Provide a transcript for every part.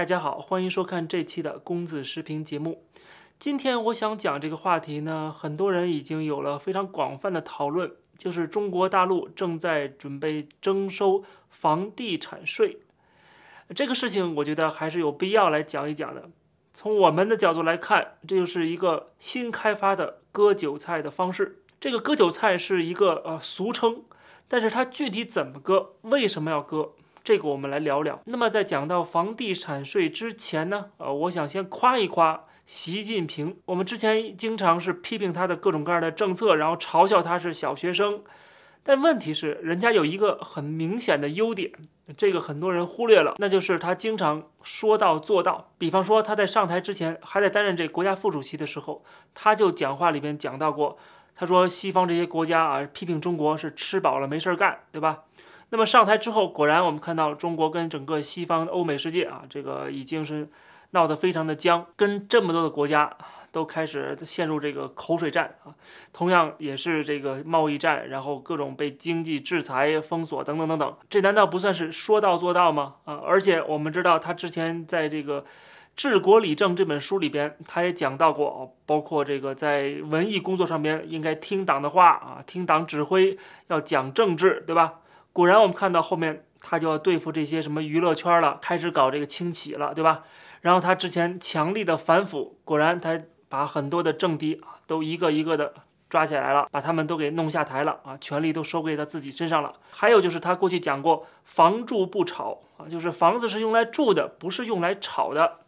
大家好，欢迎收看这期的公子视频节目。今天我想讲这个话题呢，很多人已经有了非常广泛的讨论，就是中国大陆正在准备征收房地产税。这个事情，我觉得还是有必要来讲一讲的。从我们的角度来看，这就是一个新开发的割韭菜的方式。这个割韭菜是一个呃俗称，但是它具体怎么割，为什么要割？这个我们来聊聊。那么在讲到房地产税之前呢，呃，我想先夸一夸习近平。我们之前经常是批评他的各种各样的政策，然后嘲笑他是小学生。但问题是，人家有一个很明显的优点，这个很多人忽略了，那就是他经常说到做到。比方说，他在上台之前，还在担任这国家副主席的时候，他就讲话里边讲到过，他说西方这些国家啊，批评中国是吃饱了没事干，对吧？那么上台之后，果然我们看到中国跟整个西方欧美世界啊，这个已经是闹得非常的僵，跟这么多的国家都开始陷入这个口水战啊，同样也是这个贸易战，然后各种被经济制裁、封锁等等等等，这难道不算是说到做到吗？啊，而且我们知道他之前在这个《治国理政》这本书里边，他也讲到过，包括这个在文艺工作上边应该听党的话啊，听党指挥，要讲政治，对吧？果然，我们看到后面他就要对付这些什么娱乐圈了，开始搞这个清洗了，对吧？然后他之前强力的反腐，果然他把很多的政敌啊都一个一个的抓起来了，把他们都给弄下台了啊，权力都收归他自己身上了。还有就是他过去讲过“房住不炒”啊，就是房子是用来住的，不是用来炒的。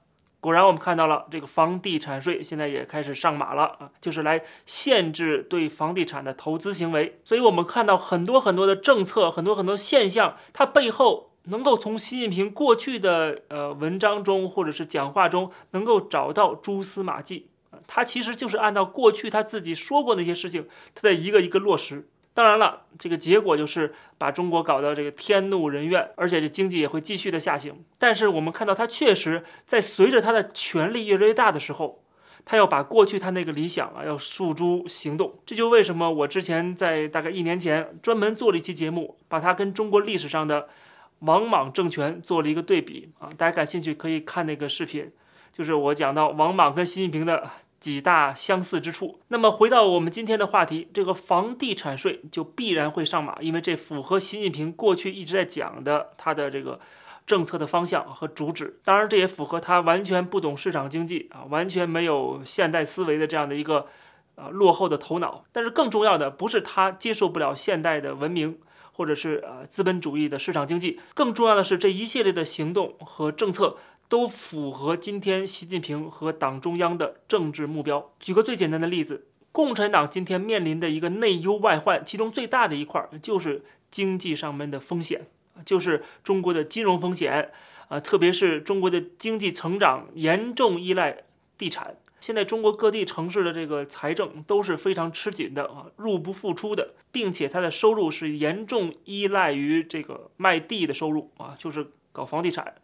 果然，我们看到了这个房地产税现在也开始上马了啊，就是来限制对房地产的投资行为。所以，我们看到很多很多的政策，很多很多现象，它背后能够从习近平过去的呃文章中或者是讲话中能够找到蛛丝马迹啊，他其实就是按照过去他自己说过那些事情，他在一个一个落实。当然了，这个结果就是把中国搞到这个天怒人怨，而且这经济也会继续的下行。但是我们看到，他确实在随着他的权力越来越大的时候，他要把过去他那个理想啊，要诉诸行动。这就为什么我之前在大概一年前专门做了一期节目，把它跟中国历史上的王莽政权做了一个对比啊。大家感兴趣可以看那个视频，就是我讲到王莽跟习近平的。几大相似之处。那么回到我们今天的话题，这个房地产税就必然会上马，因为这符合习近平过去一直在讲的他的这个政策的方向和主旨。当然，这也符合他完全不懂市场经济啊，完全没有现代思维的这样的一个呃落后的头脑。但是更重要的不是他接受不了现代的文明，或者是呃资本主义的市场经济，更重要的是这一系列的行动和政策。都符合今天习近平和党中央的政治目标。举个最简单的例子，共产党今天面临的一个内忧外患，其中最大的一块就是经济上面的风险，就是中国的金融风险啊，特别是中国的经济成长严重依赖地产。现在中国各地城市的这个财政都是非常吃紧的啊，入不敷出的，并且它的收入是严重依赖于这个卖地的收入啊，就是搞房地产。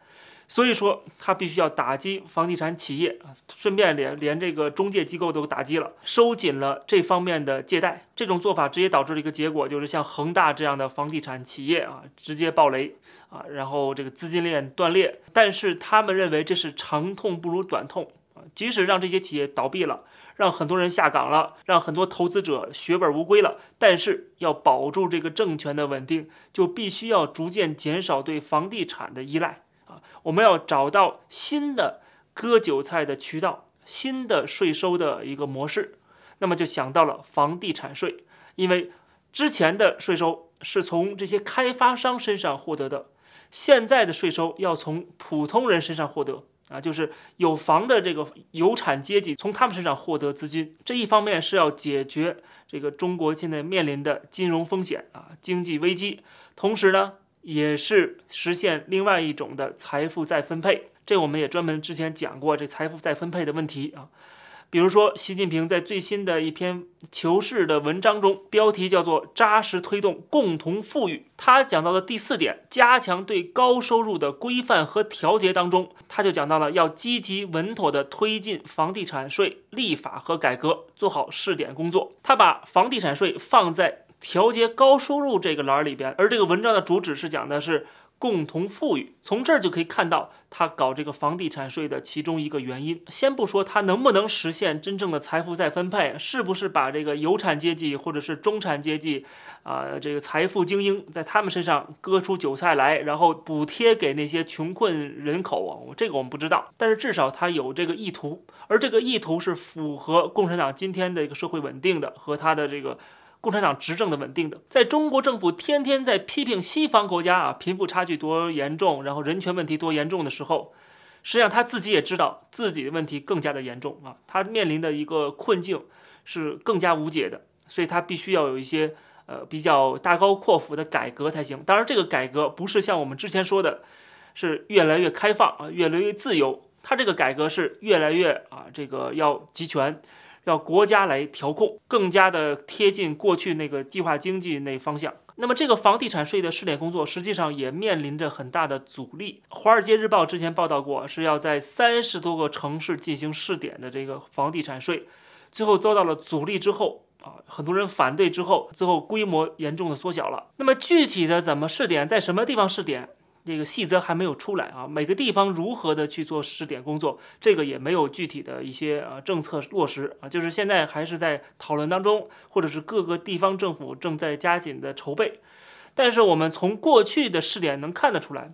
所以说，他必须要打击房地产企业啊，顺便连连这个中介机构都打击了，收紧了这方面的借贷。这种做法直接导致了一个结果，就是像恒大这样的房地产企业啊，直接暴雷啊，然后这个资金链断裂。但是他们认为这是长痛不如短痛啊，即使让这些企业倒闭了，让很多人下岗了，让很多投资者血本无归了，但是要保住这个政权的稳定，就必须要逐渐减少对房地产的依赖。我们要找到新的割韭菜的渠道，新的税收的一个模式，那么就想到了房地产税，因为之前的税收是从这些开发商身上获得的，现在的税收要从普通人身上获得啊，就是有房的这个有产阶级从他们身上获得资金。这一方面是要解决这个中国现在面临的金融风险啊，经济危机，同时呢。也是实现另外一种的财富再分配，这我们也专门之前讲过这财富再分配的问题啊。比如说，习近平在最新的一篇求是的文章中，标题叫做“扎实推动共同富裕”。他讲到的第四点，加强对高收入的规范和调节当中，他就讲到了要积极稳妥地推进房地产税立法和改革，做好试点工作。他把房地产税放在。调节高收入这个栏里边，而这个文章的主旨是讲的是共同富裕。从这儿就可以看到，他搞这个房地产税的其中一个原因。先不说他能不能实现真正的财富再分配，是不是把这个有产阶级或者是中产阶级，啊，这个财富精英在他们身上割出韭菜来，然后补贴给那些穷困人口啊？这个我们不知道，但是至少他有这个意图，而这个意图是符合共产党今天的一个社会稳定的和他的这个。共产党执政的稳定的，在中国政府天天在批评西方国家啊，贫富差距多严重，然后人权问题多严重的时候，实际上他自己也知道自己的问题更加的严重啊，他面临的一个困境是更加无解的，所以他必须要有一些呃比较大高阔幅的改革才行。当然，这个改革不是像我们之前说的，是越来越开放啊，越来越自由，他这个改革是越来越啊，这个要集权。要国家来调控，更加的贴近过去那个计划经济那方向。那么这个房地产税的试点工作，实际上也面临着很大的阻力。《华尔街日报》之前报道过，是要在三十多个城市进行试点的这个房地产税，最后遭到了阻力之后啊，很多人反对之后，最后规模严重的缩小了。那么具体的怎么试点，在什么地方试点？这个细则还没有出来啊，每个地方如何的去做试点工作，这个也没有具体的一些呃政策落实啊，就是现在还是在讨论当中，或者是各个地方政府正在加紧的筹备。但是我们从过去的试点能看得出来。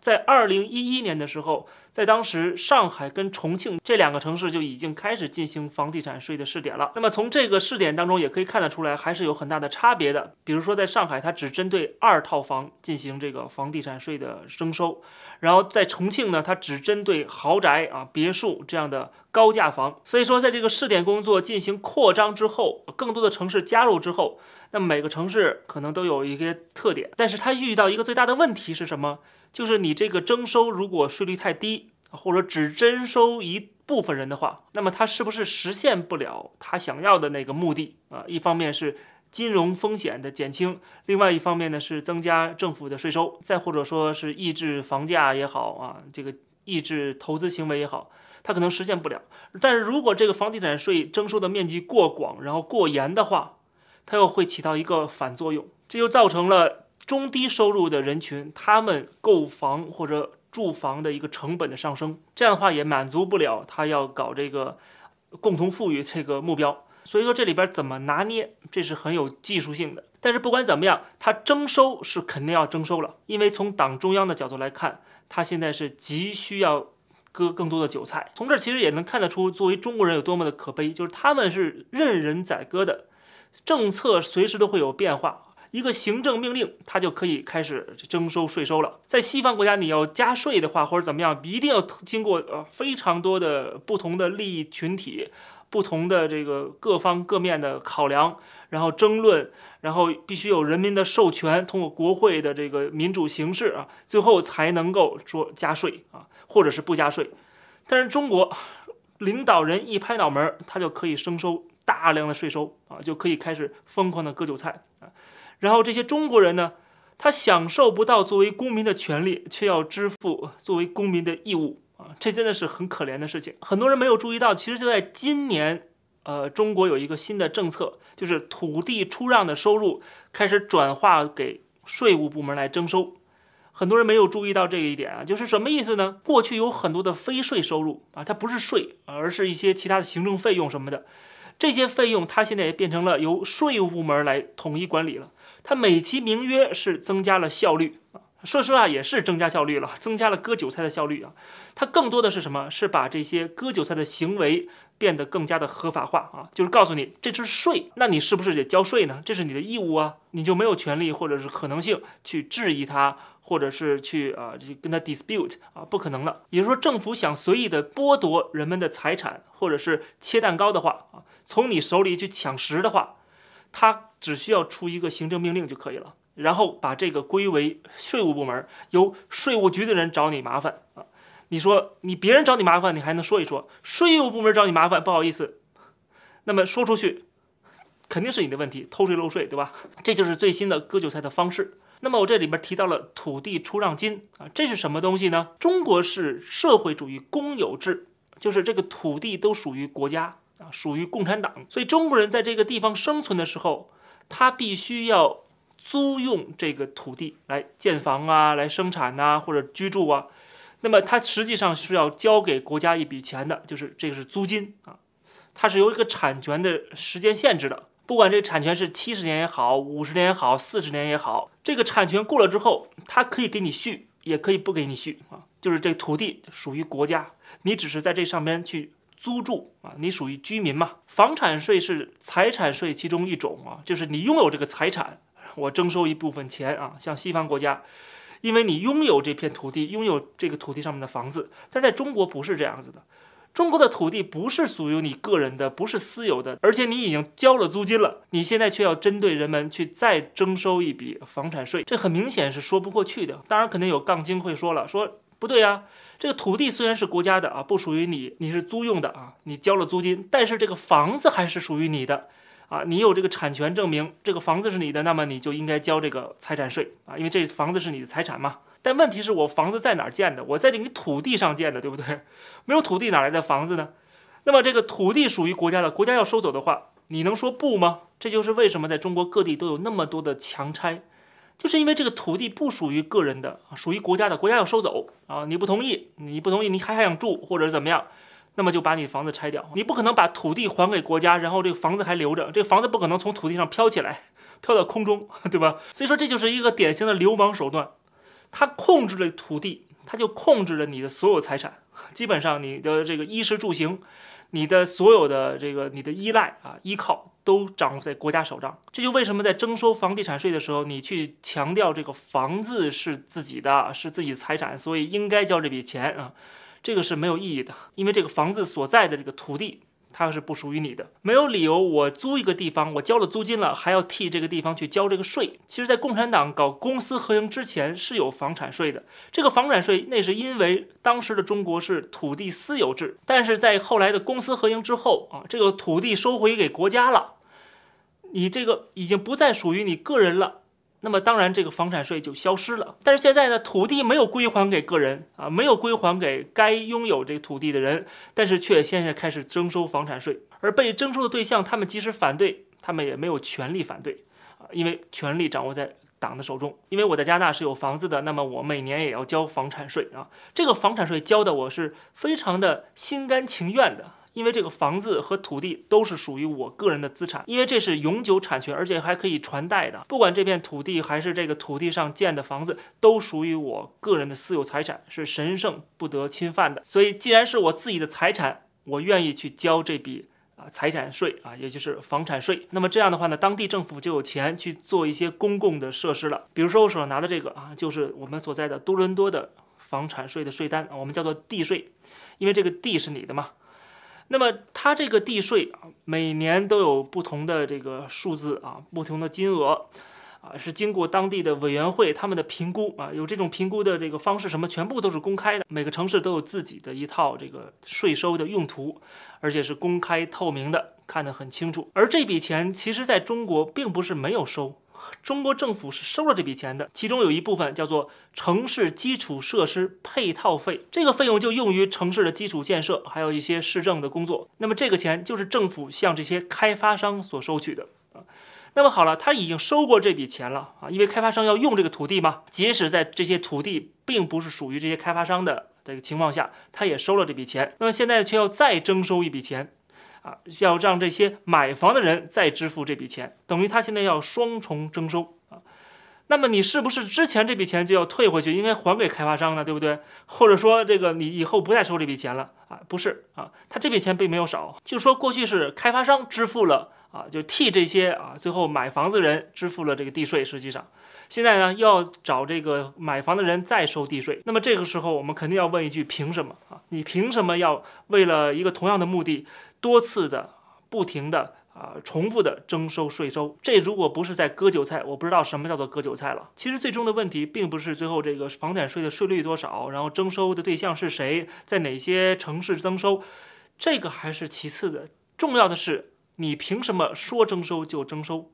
在二零一一年的时候，在当时上海跟重庆这两个城市就已经开始进行房地产税的试点了。那么从这个试点当中也可以看得出来，还是有很大的差别的。比如说在上海，它只针对二套房进行这个房地产税的征收；然后在重庆呢，它只针对豪宅啊、别墅这样的高价房。所以说，在这个试点工作进行扩张之后，更多的城市加入之后，那每个城市可能都有一些特点，但是它遇到一个最大的问题是什么？就是你这个征收，如果税率太低，或者只征收一部分人的话，那么它是不是实现不了他想要的那个目的啊？一方面是金融风险的减轻，另外一方面呢是增加政府的税收，再或者说是抑制房价也好啊，这个抑制投资行为也好，它可能实现不了。但是如果这个房地产税征收的面积过广，然后过严的话，它又会起到一个反作用，这就造成了。中低收入的人群，他们购房或者住房的一个成本的上升，这样的话也满足不了他要搞这个共同富裕这个目标。所以说这里边怎么拿捏，这是很有技术性的。但是不管怎么样，他征收是肯定要征收了，因为从党中央的角度来看，他现在是急需要割更多的韭菜。从这其实也能看得出，作为中国人有多么的可悲，就是他们是任人宰割的，政策随时都会有变化。一个行政命令，它就可以开始征收税收了。在西方国家，你要加税的话，或者怎么样，一定要经过呃非常多的不同的利益群体、不同的这个各方各面的考量，然后争论，然后必须有人民的授权，通过国会的这个民主形式啊，最后才能够说加税啊，或者是不加税。但是中国领导人一拍脑门，他就可以征收大量的税收啊，就可以开始疯狂的割韭菜啊。然后这些中国人呢，他享受不到作为公民的权利，却要支付作为公民的义务啊，这真的是很可怜的事情。很多人没有注意到，其实就在今年，呃，中国有一个新的政策，就是土地出让的收入开始转化给税务部门来征收。很多人没有注意到这一点啊，就是什么意思呢？过去有很多的非税收入啊，它不是税，而是一些其他的行政费用什么的，这些费用它现在也变成了由税务部门来统一管理了。它美其名曰是增加了效率啊，说实话也是增加效率了，增加了割韭菜的效率啊。它更多的是什么？是把这些割韭菜的行为变得更加的合法化啊，就是告诉你这是税，那你是不是得交税呢？这是你的义务啊，你就没有权利或者是可能性去质疑它，或者是去啊跟他 dispute 啊，不可能的。也就是说，政府想随意的剥夺人们的财产，或者是切蛋糕的话啊，从你手里去抢食的话。他只需要出一个行政命令就可以了，然后把这个归为税务部门，由税务局的人找你麻烦啊。你说你别人找你麻烦，你还能说一说；税务部门找你麻烦，不好意思，那么说出去肯定是你的问题，偷税漏税，对吧？这就是最新的割韭菜的方式。那么我这里边提到了土地出让金啊，这是什么东西呢？中国是社会主义公有制，就是这个土地都属于国家。啊，属于共产党，所以中国人在这个地方生存的时候，他必须要租用这个土地来建房啊，来生产呐，或者居住啊。那么它实际上是要交给国家一笔钱的，就是这个是租金啊，它是有一个产权的时间限制的。不管这产权是七十年也好，五十年也好，四十年也好，这个产权过了之后，它可以给你续，也可以不给你续啊。就是这土地属于国家，你只是在这上面去租住啊，你属于居民嘛。房产税是财产税其中一种啊，就是你拥有这个财产，我征收一部分钱啊。像西方国家，因为你拥有这片土地，拥有这个土地上面的房子，但在中国不是这样子的。中国的土地不是属于你个人的，不是私有的，而且你已经交了租金了，你现在却要针对人们去再征收一笔房产税，这很明显是说不过去的。当然，肯定有杠精会说了，说不对呀，这个土地虽然是国家的啊，不属于你，你是租用的啊，你交了租金，但是这个房子还是属于你的啊，你有这个产权证明，这个房子是你的，那么你就应该交这个财产税啊，因为这房子是你的财产嘛。但问题是我房子在哪儿建的？我在这个土地上建的，对不对？没有土地哪来的房子呢？那么这个土地属于国家的，国家要收走的话，你能说不吗？这就是为什么在中国各地都有那么多的强拆，就是因为这个土地不属于个人的，属于国家的，国家要收走啊！你不同意，你不同意，你还想住或者怎么样？那么就把你房子拆掉。你不可能把土地还给国家，然后这个房子还留着，这个房子不可能从土地上飘起来，飘到空中，对吧？所以说这就是一个典型的流氓手段。他控制了土地，他就控制了你的所有财产，基本上你的这个衣食住行，你的所有的这个你的依赖啊依靠都掌握在国家手上。这就为什么在征收房地产税的时候，你去强调这个房子是自己的，是自己的财产，所以应该交这笔钱啊，这个是没有意义的，因为这个房子所在的这个土地。它是不属于你的，没有理由。我租一个地方，我交了租金了，还要替这个地方去交这个税。其实，在共产党搞公私合营之前，是有房产税的。这个房产税，那是因为当时的中国是土地私有制，但是在后来的公私合营之后啊，这个土地收回给国家了，你这个已经不再属于你个人了。那么当然，这个房产税就消失了。但是现在呢，土地没有归还给个人啊，没有归还给该拥有这个土地的人，但是却现在开始征收房产税。而被征收的对象，他们即使反对，他们也没有权利反对啊，因为权力掌握在党的手中。因为我在加拿大是有房子的，那么我每年也要交房产税啊。这个房产税交的我是非常的心甘情愿的。因为这个房子和土地都是属于我个人的资产，因为这是永久产权，而且还可以传代的。不管这片土地还是这个土地上建的房子，都属于我个人的私有财产，是神圣不得侵犯的。所以，既然是我自己的财产，我愿意去交这笔啊财产税啊，也就是房产税。那么这样的话呢，当地政府就有钱去做一些公共的设施了。比如说我手上拿的这个啊，就是我们所在的多伦多的房产税的税单，我们叫做地税，因为这个地是你的嘛。那么它这个地税啊，每年都有不同的这个数字啊，不同的金额，啊，是经过当地的委员会他们的评估啊，有这种评估的这个方式，什么全部都是公开的，每个城市都有自己的一套这个税收的用途，而且是公开透明的，看得很清楚。而这笔钱其实在中国并不是没有收。中国政府是收了这笔钱的，其中有一部分叫做城市基础设施配套费，这个费用就用于城市的基础建设，还有一些市政的工作。那么这个钱就是政府向这些开发商所收取的啊。那么好了，他已经收过这笔钱了啊，因为开发商要用这个土地嘛，即使在这些土地并不是属于这些开发商的这个情况下，他也收了这笔钱。那么现在却要再征收一笔钱。啊，要让这些买房的人再支付这笔钱，等于他现在要双重征收啊。那么你是不是之前这笔钱就要退回去，应该还给开发商呢？对不对？或者说这个你以后不再收这笔钱了啊？不是啊，他这笔钱并没有少，就说过去是开发商支付了啊，就替这些啊最后买房子人支付了这个地税，实际上。现在呢，要找这个买房的人再收地税，那么这个时候我们肯定要问一句：凭什么啊？你凭什么要为了一个同样的目的，多次的、不停的啊、重复的征收税收？这如果不是在割韭菜，我不知道什么叫做割韭菜了。其实最终的问题并不是最后这个房产税的税率多少，然后征收的对象是谁，在哪些城市征收，这个还是其次的。重要的是，你凭什么说征收就征收？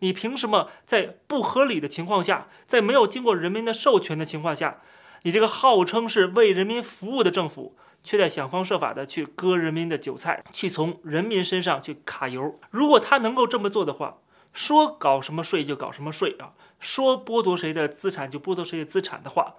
你凭什么在不合理的情况下，在没有经过人民的授权的情况下，你这个号称是为人民服务的政府，却在想方设法的去割人民的韭菜，去从人民身上去卡油？如果他能够这么做的话，说搞什么税就搞什么税啊，说剥夺谁的资产就剥夺谁的资产的话，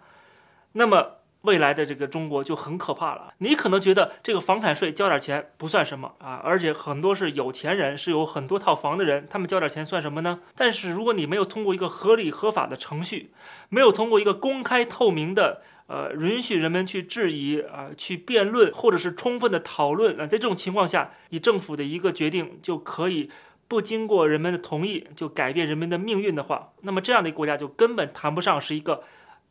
那么未来的这个中国就很可怕了。你可能觉得这个房产税交点钱不算什么啊，而且很多是有钱人，是有很多套房的人，他们交点钱算什么呢？但是如果你没有通过一个合理合法的程序，没有通过一个公开透明的，呃，允许人们去质疑啊、去辩论，或者是充分的讨论啊，在这种情况下，你政府的一个决定就可以不经过人们的同意就改变人们的命运的话，那么这样的一个国家就根本谈不上是一个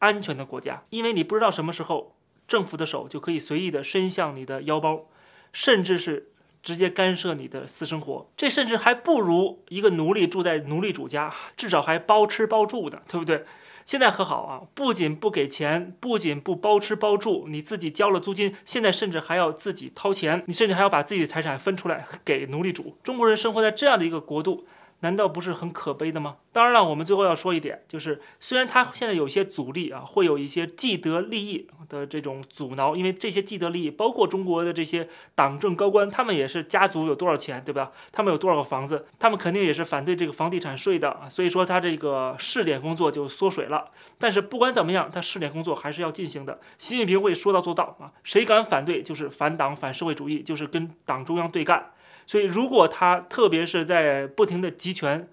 安全的国家，因为你不知道什么时候政府的手就可以随意的伸向你的腰包，甚至是直接干涉你的私生活，这甚至还不如一个奴隶住在奴隶主家，至少还包吃包住的，对不对？现在可好啊，不仅不给钱，不仅不包吃包住，你自己交了租金，现在甚至还要自己掏钱，你甚至还要把自己的财产分出来给奴隶主。中国人生活在这样的一个国度。难道不是很可悲的吗？当然了，我们最后要说一点，就是虽然他现在有一些阻力啊，会有一些既得利益的这种阻挠，因为这些既得利益包括中国的这些党政高官，他们也是家族有多少钱，对吧？他们有多少个房子，他们肯定也是反对这个房地产税的啊。所以说他这个试点工作就缩水了。但是不管怎么样，他试点工作还是要进行的。习近平会说到做到啊，谁敢反对就是反党反社会主义，就是跟党中央对干。所以，如果他特别是在不停的集权，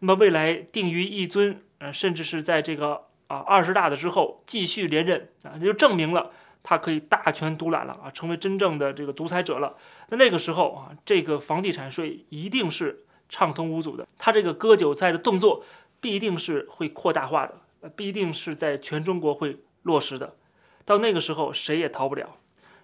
那么未来定于一尊，呃，甚至是在这个啊二十大的之后继续连任啊，那就证明了他可以大权独揽了啊，成为真正的这个独裁者了。那那个时候啊，这个房地产税一定是畅通无阻的，他这个割韭菜的动作必定是会扩大化的，必定是在全中国会落实的。到那个时候，谁也逃不了。